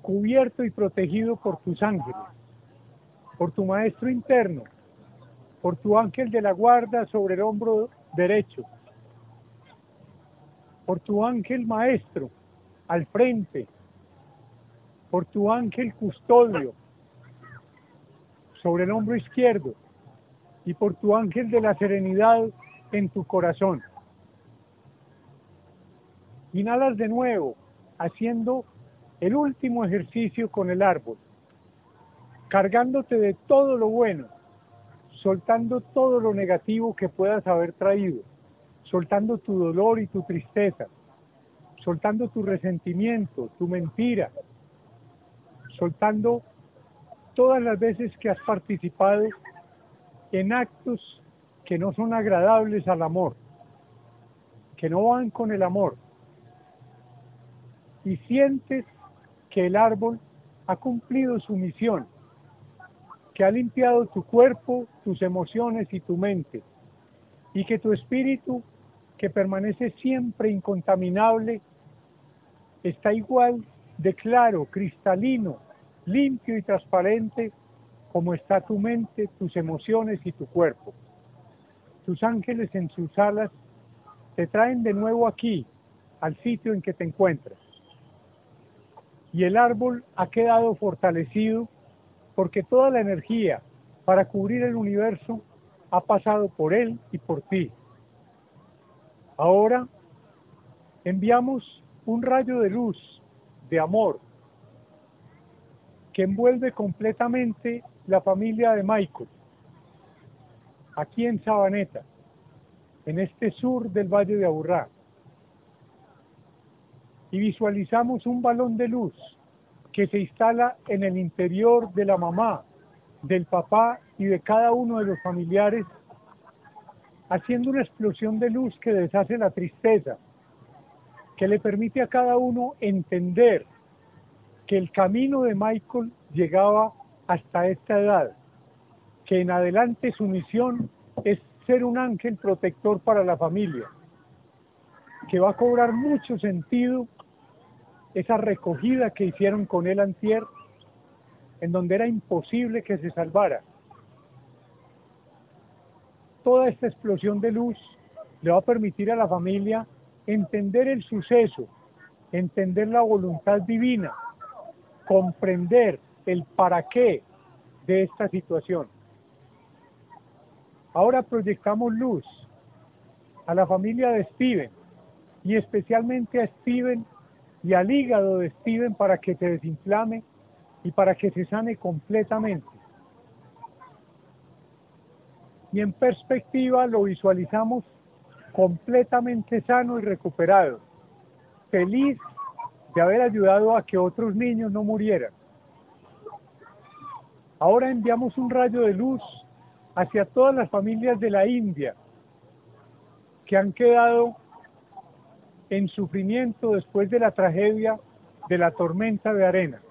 cubierto y protegido por tus ángeles, por tu maestro interno, por tu ángel de la guarda sobre el hombro derecho, por tu ángel maestro al frente, por tu ángel custodio sobre el hombro izquierdo y por tu ángel de la serenidad en tu corazón. Inhalas de nuevo, haciendo el último ejercicio con el árbol, cargándote de todo lo bueno, soltando todo lo negativo que puedas haber traído, soltando tu dolor y tu tristeza, soltando tu resentimiento, tu mentira, soltando todas las veces que has participado en actos que no son agradables al amor, que no van con el amor, y sientes que el árbol ha cumplido su misión, que ha limpiado tu cuerpo, tus emociones y tu mente, y que tu espíritu, que permanece siempre incontaminable, está igual de claro, cristalino, limpio y transparente como está tu mente, tus emociones y tu cuerpo. Tus ángeles en sus alas te traen de nuevo aquí, al sitio en que te encuentras. Y el árbol ha quedado fortalecido porque toda la energía para cubrir el universo ha pasado por él y por ti. Ahora enviamos un rayo de luz, de amor, que envuelve completamente la familia de Michael, aquí en Sabaneta, en este sur del Valle de Aburrá. Y visualizamos un balón de luz que se instala en el interior de la mamá, del papá y de cada uno de los familiares, haciendo una explosión de luz que deshace la tristeza, que le permite a cada uno entender que el camino de Michael llegaba hasta esta edad, que en adelante su misión es ser un ángel protector para la familia, que va a cobrar mucho sentido esa recogida que hicieron con él antier, en donde era imposible que se salvara. Toda esta explosión de luz le va a permitir a la familia entender el suceso, entender la voluntad divina, comprender el para qué de esta situación. Ahora proyectamos luz a la familia de Steven y especialmente a Steven y al hígado de Steven para que se desinflame y para que se sane completamente. Y en perspectiva lo visualizamos completamente sano y recuperado, feliz, de haber ayudado a que otros niños no murieran. Ahora enviamos un rayo de luz hacia todas las familias de la India que han quedado en sufrimiento después de la tragedia de la tormenta de arena.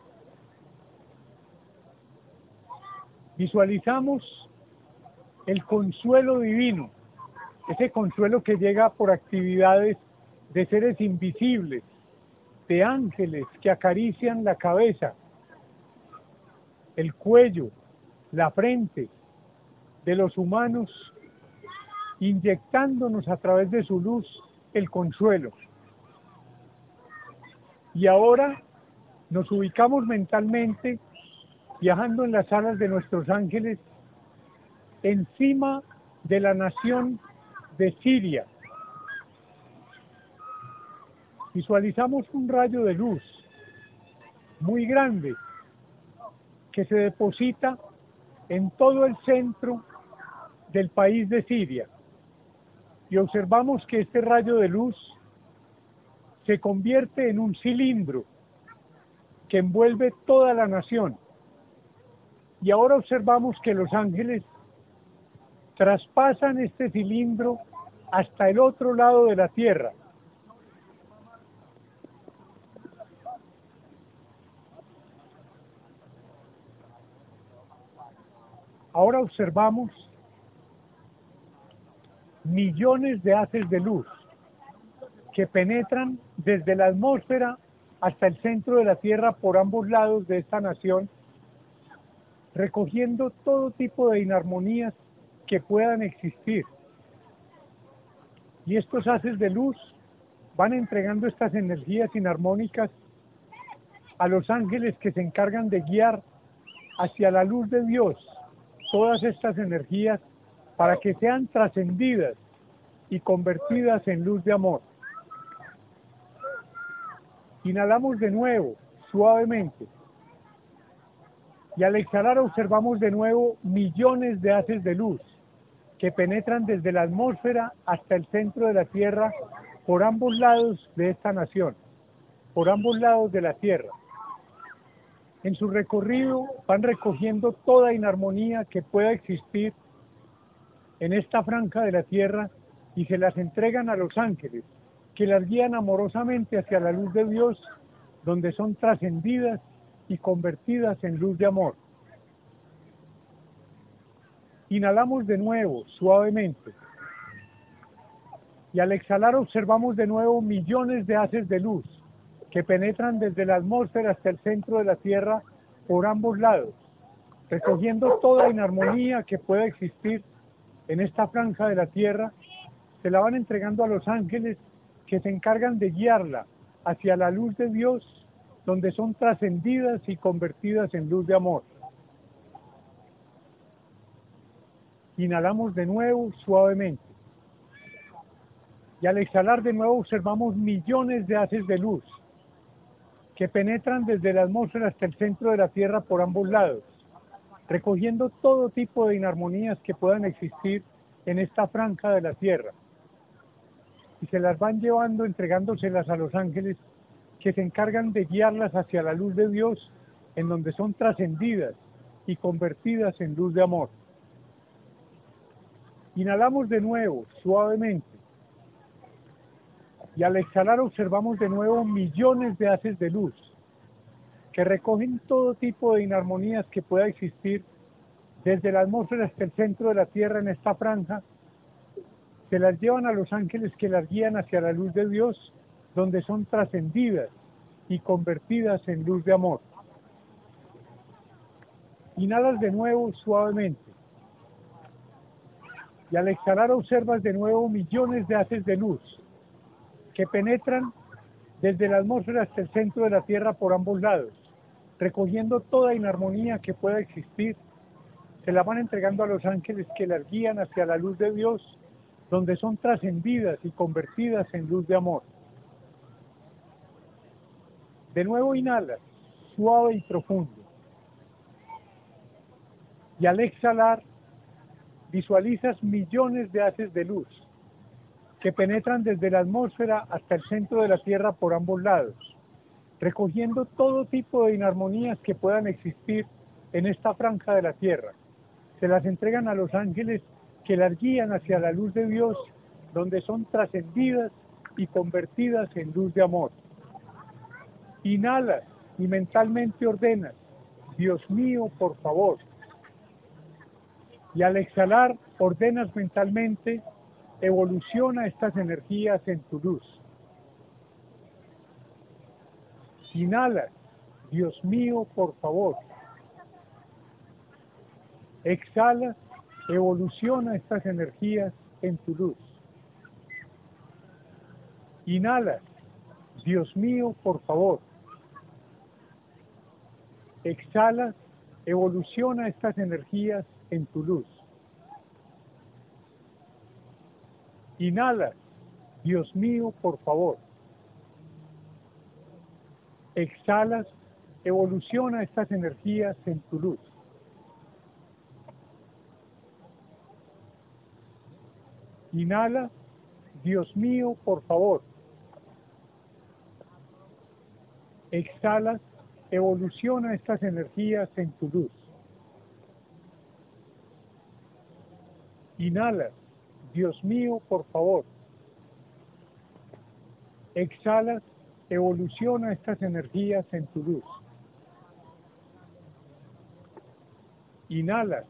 Visualizamos el consuelo divino, ese consuelo que llega por actividades de seres invisibles, de ángeles que acarician la cabeza, el cuello, la frente de los humanos, inyectándonos a través de su luz el consuelo. Y ahora nos ubicamos mentalmente viajando en las alas de nuestros ángeles encima de la nación de Siria. Visualizamos un rayo de luz muy grande que se deposita en todo el centro del país de Siria. Y observamos que este rayo de luz se convierte en un cilindro que envuelve toda la nación. Y ahora observamos que los ángeles traspasan este cilindro hasta el otro lado de la tierra. Ahora observamos millones de haces de luz que penetran desde la atmósfera hasta el centro de la Tierra por ambos lados de esta nación recogiendo todo tipo de inarmonías que puedan existir. Y estos haces de luz van entregando estas energías inarmónicas a los ángeles que se encargan de guiar hacia la luz de Dios todas estas energías para que sean trascendidas y convertidas en luz de amor. Inhalamos de nuevo, suavemente. Y al exhalar observamos de nuevo millones de haces de luz que penetran desde la atmósfera hasta el centro de la Tierra por ambos lados de esta nación, por ambos lados de la Tierra. En su recorrido van recogiendo toda inarmonía que pueda existir en esta franja de la Tierra y se las entregan a los ángeles, que las guían amorosamente hacia la luz de Dios, donde son trascendidas y convertidas en luz de amor. Inhalamos de nuevo, suavemente. Y al exhalar observamos de nuevo millones de haces de luz que penetran desde la atmósfera hasta el centro de la Tierra por ambos lados, recogiendo toda inarmonía que pueda existir en esta franja de la Tierra, se la van entregando a los ángeles que se encargan de guiarla hacia la luz de Dios donde son trascendidas y convertidas en luz de amor. Inhalamos de nuevo suavemente. Y al exhalar de nuevo observamos millones de haces de luz que penetran desde la atmósfera hasta el centro de la Tierra por ambos lados, recogiendo todo tipo de inarmonías que puedan existir en esta franja de la Tierra. Y se las van llevando, entregándoselas a los ángeles que se encargan de guiarlas hacia la luz de Dios, en donde son trascendidas y convertidas en luz de amor. Inhalamos de nuevo, suavemente. Y al exhalar observamos de nuevo millones de haces de luz que recogen todo tipo de inarmonías que pueda existir desde la atmósfera hasta el centro de la Tierra en esta franja. Se las llevan a los ángeles que las guían hacia la luz de Dios donde son trascendidas y convertidas en luz de amor. Inhalas de nuevo suavemente. Y al exhalar observas de nuevo millones de haces de luz que penetran desde la atmósfera hasta el centro de la Tierra por ambos lados, recogiendo toda inarmonía que pueda existir. Se la van entregando a los ángeles que las guían hacia la luz de Dios, donde son trascendidas y convertidas en luz de amor. De nuevo inhala, suave y profundo. Y al exhalar, visualizas millones de haces de luz que penetran desde la atmósfera hasta el centro de la Tierra por ambos lados, recogiendo todo tipo de inarmonías que puedan existir en esta franja de la tierra. Se las entregan a los ángeles que las guían hacia la luz de Dios, donde son trascendidas y convertidas en luz de amor. Inhalas y mentalmente ordenas, Dios mío, por favor. Y al exhalar, ordenas mentalmente, evoluciona estas energías en tu luz. Inhalas, Dios mío, por favor. Exhala, evoluciona estas energías en tu luz. Inhalas, Dios mío, por favor. Exhala, evoluciona estas energías en tu luz. Inhalas, Dios mío, por favor exhalas, evoluciona estas energías en tu luz. Inhala, Dios mío, por favor. Exhalas, evoluciona estas energías en tu luz. Inhalas, Dios mío, por favor. Exhalas, evoluciona estas energías en tu luz. Inhalas,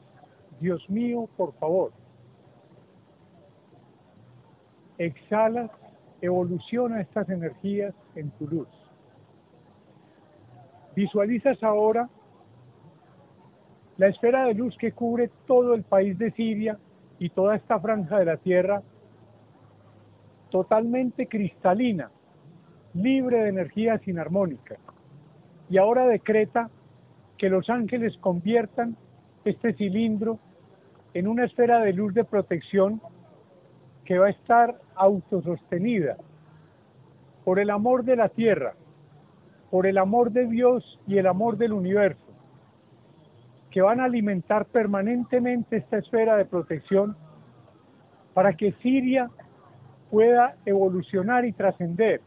Dios mío, por favor. Exhalas, evoluciona estas energías en tu luz. Visualizas ahora la esfera de luz que cubre todo el país de Siria y toda esta franja de la tierra totalmente cristalina, libre de energías inarmónicas. Y ahora decreta que los ángeles conviertan este cilindro en una esfera de luz de protección que va a estar autosostenida por el amor de la tierra, por el amor de Dios y el amor del universo, que van a alimentar permanentemente esta esfera de protección para que Siria pueda evolucionar y trascender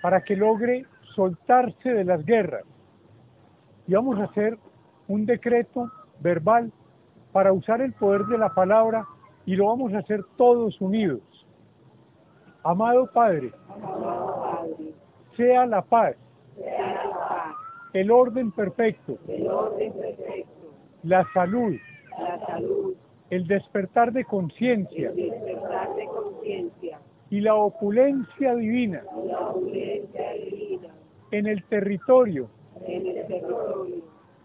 para que logre soltarse de las guerras. Y vamos a hacer un decreto verbal para usar el poder de la palabra y lo vamos a hacer todos unidos. Amado Padre, sea la paz, el orden perfecto, la salud, el despertar de conciencia, y la opulencia divina, en, el territorio,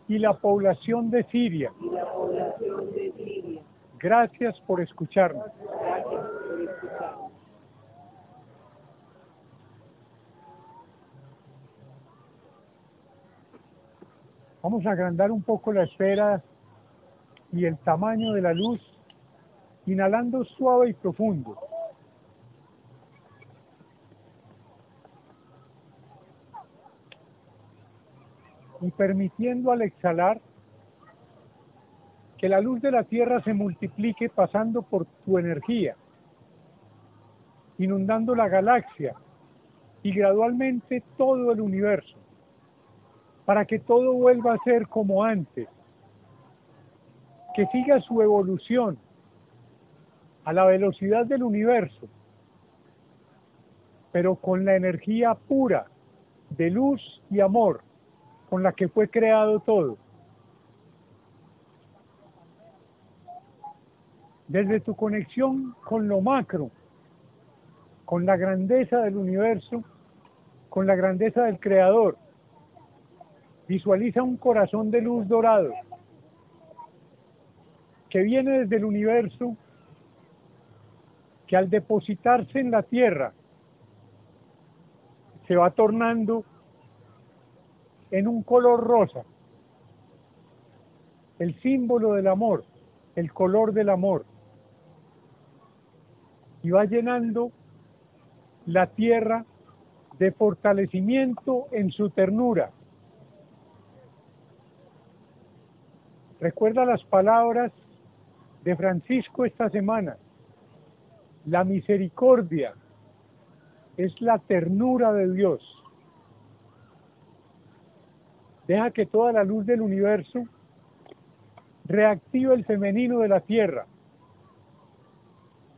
y la población de Siria. Gracias por escucharnos. Vamos a agrandar un poco la esfera y el tamaño de la luz, inhalando suave y profundo. y permitiendo al exhalar que la luz de la Tierra se multiplique pasando por tu energía, inundando la galaxia y gradualmente todo el universo, para que todo vuelva a ser como antes, que siga su evolución a la velocidad del universo, pero con la energía pura de luz y amor con la que fue creado todo. Desde tu conexión con lo macro, con la grandeza del universo, con la grandeza del Creador, visualiza un corazón de luz dorado que viene desde el universo, que al depositarse en la tierra se va tornando en un color rosa. El símbolo del amor, el color del amor. Y va llenando la tierra de fortalecimiento en su ternura. Recuerda las palabras de Francisco esta semana. La misericordia es la ternura de Dios Deja que toda la luz del universo reactive el femenino de la tierra,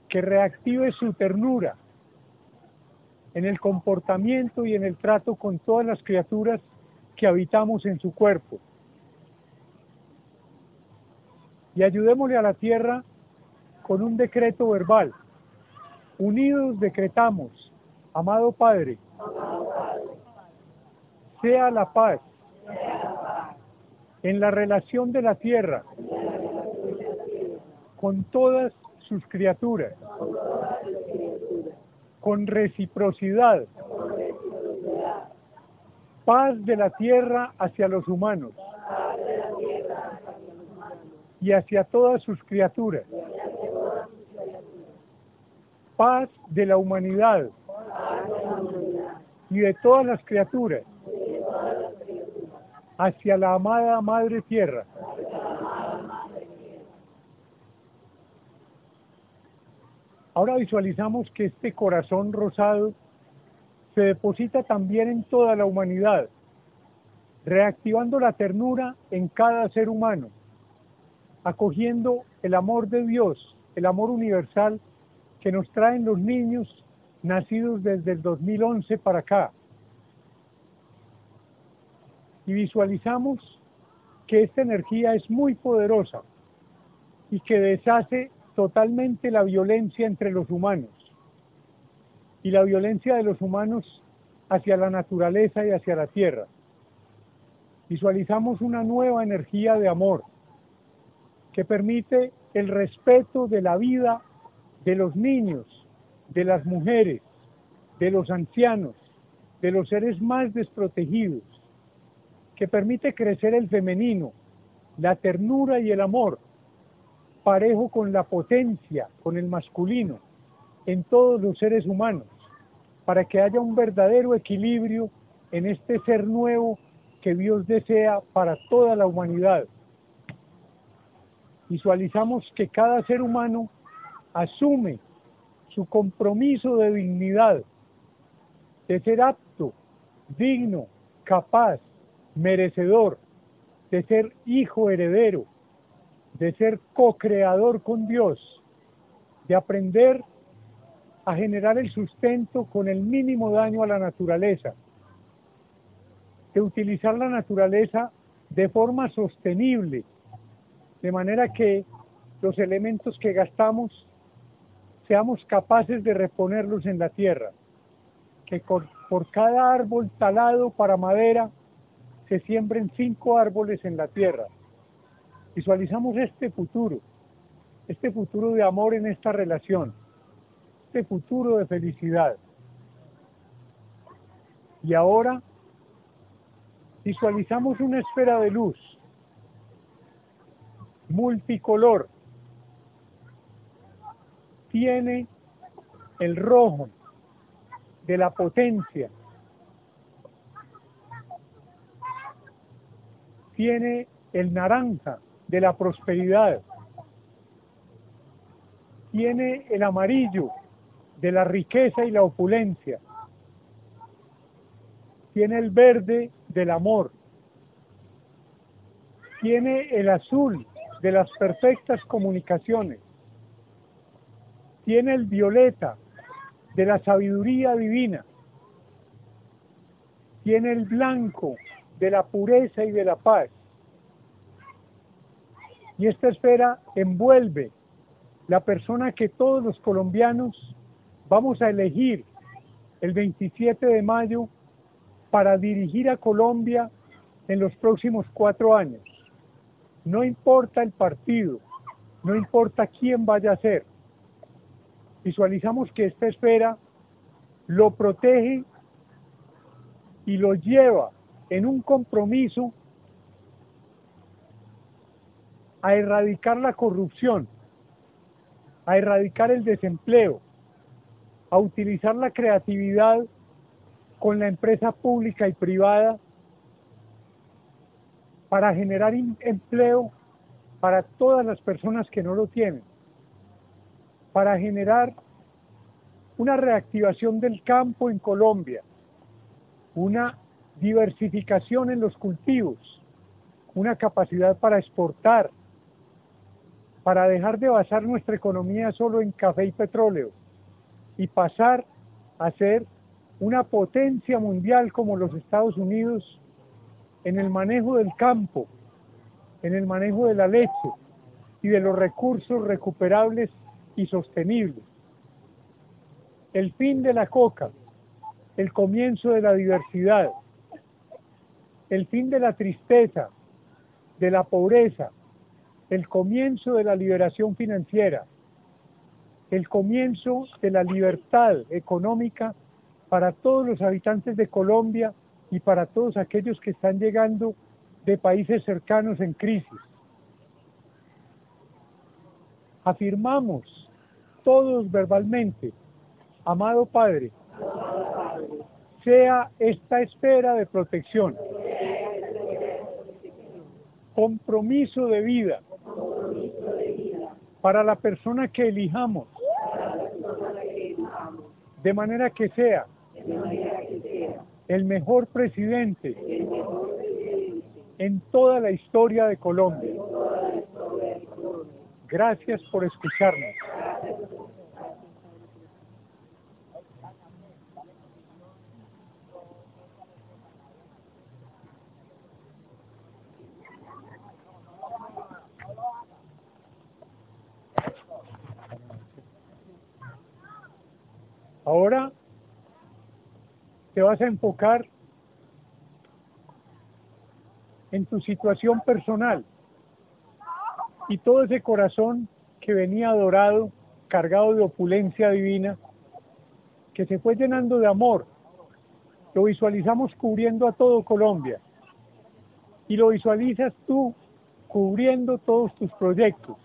que reactive su ternura en el comportamiento y en el trato con todas las criaturas que habitamos en su cuerpo. Y ayudémosle a la tierra con un decreto verbal. Unidos decretamos, amado Padre, sea la paz en la relación de la tierra con todas sus criaturas, con reciprocidad, paz de la tierra hacia los humanos y hacia todas sus criaturas, paz de la humanidad y de todas las criaturas hacia la amada Madre Tierra. Ahora visualizamos que este corazón rosado se deposita también en toda la humanidad, reactivando la ternura en cada ser humano, acogiendo el amor de Dios, el amor universal que nos traen los niños nacidos desde el 2011 para acá. Y visualizamos que esta energía es muy poderosa y que deshace totalmente la violencia entre los humanos y la violencia de los humanos hacia la naturaleza y hacia la tierra. Visualizamos una nueva energía de amor que permite el respeto de la vida de los niños, de las mujeres, de los ancianos, de los seres más desprotegidos, que permite crecer el femenino, la ternura y el amor, parejo con la potencia, con el masculino, en todos los seres humanos, para que haya un verdadero equilibrio en este ser nuevo que Dios desea para toda la humanidad. Visualizamos que cada ser humano asume su compromiso de dignidad, de ser apto, digno, capaz, merecedor, de ser hijo heredero, de ser co-creador con Dios, de aprender a generar el sustento con el mínimo daño a la naturaleza, de utilizar la naturaleza de forma sostenible, de manera que los elementos que gastamos seamos capaces de reponerlos en la tierra, que por, cada árbol talado para madera se siembren cinco árboles en la tierra. Visualizamos este futuro, este futuro de amor en esta relación, este futuro de felicidad. Y ahora visualizamos una esfera de luz multicolor. Tiene el rojo de la potencia. Tiene el naranja de la prosperidad. Tiene el amarillo de la riqueza y la opulencia. Tiene el verde del amor. Tiene el azul de las perfectas comunicaciones. Tiene el violeta de la sabiduría divina. Tiene el blanco de la pureza y de la paz. Y esta esfera envuelve la persona que todos los colombianos vamos a elegir el 27 de mayo para dirigir a Colombia en los próximos cuatro años. No importa el partido, no importa quién vaya a ser. Visualizamos que esta esfera lo protege y lo lleva en un compromiso a erradicar la corrupción, a erradicar el desempleo, a utilizar la creatividad con la empresa pública y privada para generar empleo para todas las personas que no lo tienen, para generar una reactivación del campo en Colombia, una diversificación en los cultivos, una capacidad para exportar, para dejar de basar nuestra economía solo en café y petróleo y pasar a ser una potencia mundial como los Estados Unidos en el manejo del campo, en el manejo de la leche y de los recursos recuperables y sostenibles. El fin de la coca, el comienzo de la diversidad, el fin de la tristeza, de la pobreza, el comienzo de la liberación financiera, el comienzo de la libertad económica para todos los habitantes de Colombia y para todos aquellos que están llegando de países cercanos en crisis. Afirmamos todos verbalmente, amado Padre, sea esta esfera de protección, compromiso de vida para la persona que elijamos, de manera que sea el mejor presidente en toda la historia de Colombia. Gracias por escucharnos. Ahora te vas a enfocar en tu situación personal y todo ese corazón que venía adorado, cargado de opulencia divina, que se fue llenando de amor, lo visualizamos cubriendo a todo Colombia y lo visualizas tú cubriendo todos tus proyectos,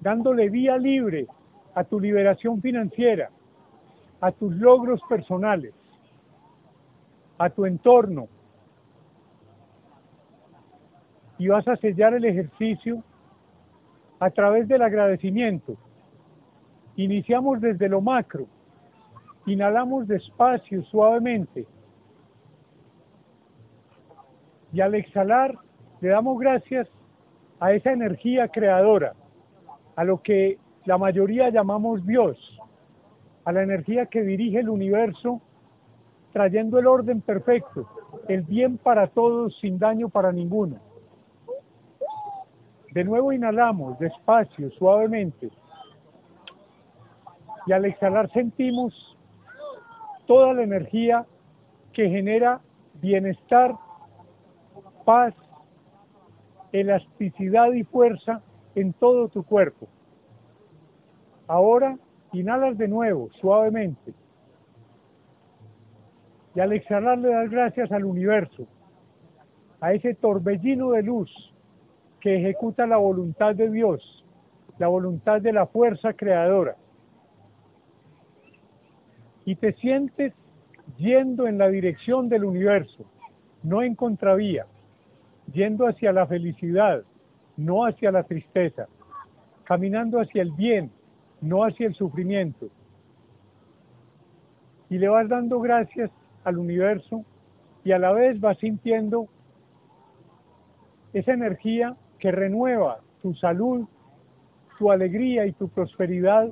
dándole vía libre a tu liberación financiera, a tus logros personales, a tu entorno, y vas a sellar el ejercicio a través del agradecimiento. Iniciamos desde lo macro, inhalamos despacio, suavemente, y al exhalar le damos gracias a esa energía creadora, a lo que la mayoría llamamos Dios, a la energía que dirige el universo, trayendo el orden perfecto, el bien para todos sin daño para ninguno. De nuevo inhalamos despacio, suavemente. Y al exhalar sentimos toda la energía que genera bienestar, paz, elasticidad y fuerza en todo tu cuerpo. Ahora Inhalas de nuevo, suavemente. Y al exhalar le das gracias al universo, a ese torbellino de luz que ejecuta la voluntad de Dios, la voluntad de la fuerza creadora. Y te sientes yendo en la dirección del universo, no en contravía, yendo hacia la felicidad, no hacia la tristeza, caminando hacia el bien, no hacia el sufrimiento. Y le vas dando gracias al universo y a la vez vas sintiendo esa energía que renueva tu salud, tu alegría y tu prosperidad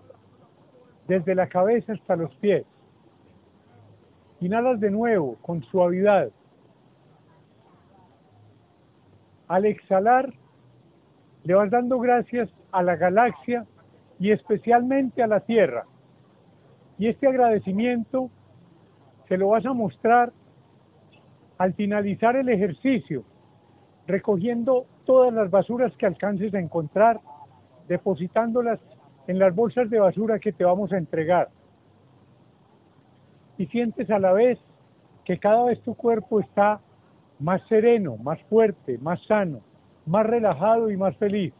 desde la cabeza hasta los pies. Inhalas de nuevo con suavidad. Al exhalar, le vas dando gracias a la galaxia y especialmente a la tierra. Y este agradecimiento se lo vas a mostrar al finalizar el ejercicio, recogiendo todas las basuras que alcances a encontrar, depositándolas en las bolsas de basura que te vamos a entregar. Y sientes a la vez que cada vez tu cuerpo está más sereno, más fuerte, más sano, más relajado y más feliz.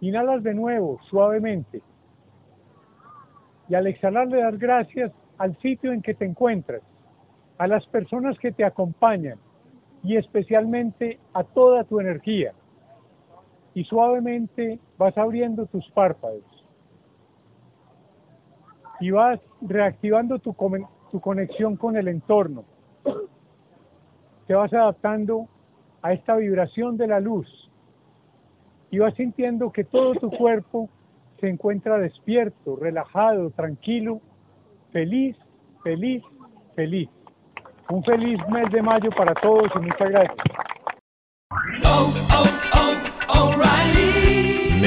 Inhalas de nuevo, suavemente. Y al exhalar le das gracias al sitio en que te encuentras, a las personas que te acompañan y especialmente a toda tu energía. Y suavemente vas abriendo tus párpados. Y vas reactivando tu, conexión con el entorno, te vas adaptando a esta vibración de la luz y vas sintiendo que todo tu cuerpo se encuentra despierto, relajado, tranquilo, feliz, feliz, feliz. Un feliz mes de mayo para todos y muchas gracias.